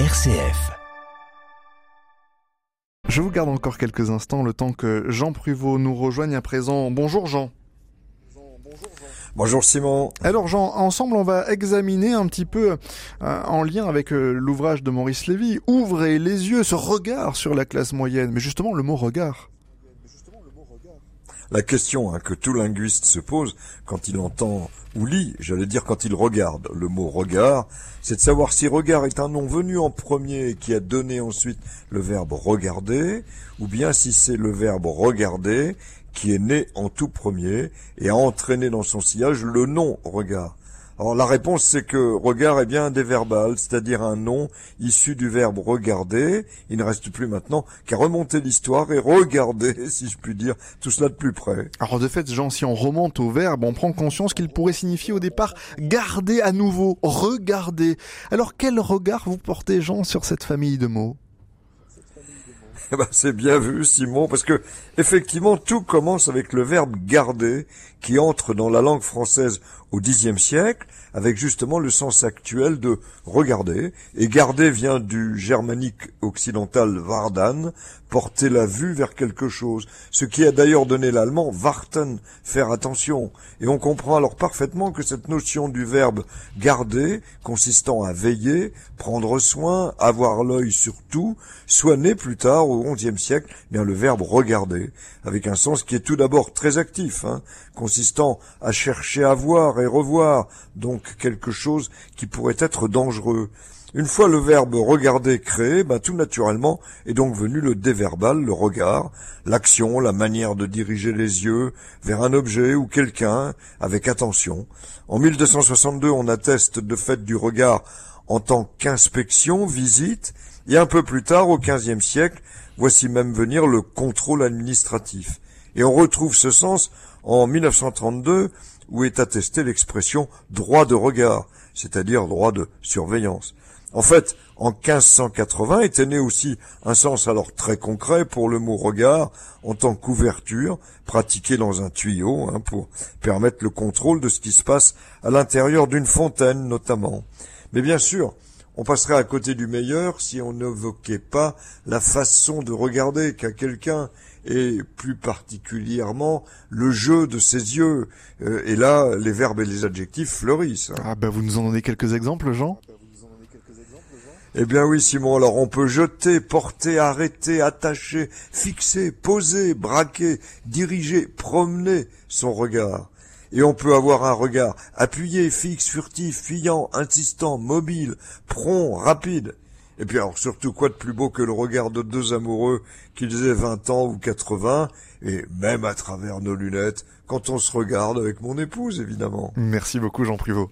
RCF. Je vous garde encore quelques instants le temps que Jean Pruvot nous rejoigne à présent. Bonjour Jean. Bonjour Simon. Alors Jean, ensemble on va examiner un petit peu euh, en lien avec euh, l'ouvrage de Maurice Lévy, Ouvrez les yeux, ce regard sur la classe moyenne. Mais justement le mot regard. La question hein, que tout linguiste se pose quand il entend ou lit, j'allais dire quand il regarde le mot regard, c'est de savoir si regard est un nom venu en premier qui a donné ensuite le verbe regarder, ou bien si c'est le verbe regarder qui est né en tout premier et a entraîné dans son sillage le nom regard. Alors la réponse c'est que regard est bien un déverbal, c'est-à-dire un nom issu du verbe regarder. Il ne reste plus maintenant qu'à remonter l'histoire et regarder, si je puis dire, tout cela de plus près. Alors de fait, Jean, si on remonte au verbe, on prend conscience qu'il pourrait signifier au départ garder à nouveau, regarder. Alors quel regard vous portez, Jean, sur cette famille de mots? eh ben, c'est bien vu, Simon, parce que effectivement, tout commence avec le verbe garder, qui entre dans la langue française au Xe siècle, avec justement le sens actuel de regarder. Et garder vient du germanique occidental vardan, porter la vue vers quelque chose, ce qui a d'ailleurs donné l'allemand warten, faire attention. Et on comprend alors parfaitement que cette notion du verbe garder, consistant à veiller, prendre soin, avoir l'œil sur tout, soit née plus tard au XIe siècle, bien le verbe regarder, avec un sens qui est tout d'abord très actif, hein, consistant à chercher à voir et revoir, donc quelque chose qui pourrait être dangereux. Une fois le verbe regarder créé, ben, tout naturellement est donc venu le déverbal, le regard, l'action, la manière de diriger les yeux vers un objet ou quelqu'un avec attention. En 1262, on atteste de fait du regard en tant qu'inspection, visite, et un peu plus tard, au XVe siècle, voici même venir le contrôle administratif. Et on retrouve ce sens en 1932, où est attestée l'expression droit de regard, c'est-à-dire droit de surveillance. En fait, en 1580 était né aussi un sens alors très concret pour le mot regard en tant qu'ouverture pratiquée dans un tuyau hein, pour permettre le contrôle de ce qui se passe à l'intérieur d'une fontaine notamment. Mais bien sûr, on passerait à côté du meilleur si on n'évoquait pas la façon de regarder qu'a quelqu'un et plus particulièrement le jeu de ses yeux. Euh, et là, les verbes et les adjectifs fleurissent. Hein. Ah ben vous nous en donnez quelques exemples, Jean? Eh bien oui, Simon, alors on peut jeter, porter, arrêter, attacher, fixer, poser, braquer, diriger, promener son regard. Et on peut avoir un regard appuyé, fixe, furtif, fuyant, insistant, mobile, prompt, rapide. Et puis alors surtout quoi de plus beau que le regard de deux amoureux qu'ils aient 20 ans ou 80, et même à travers nos lunettes, quand on se regarde avec mon épouse évidemment. Merci beaucoup Jean Privot.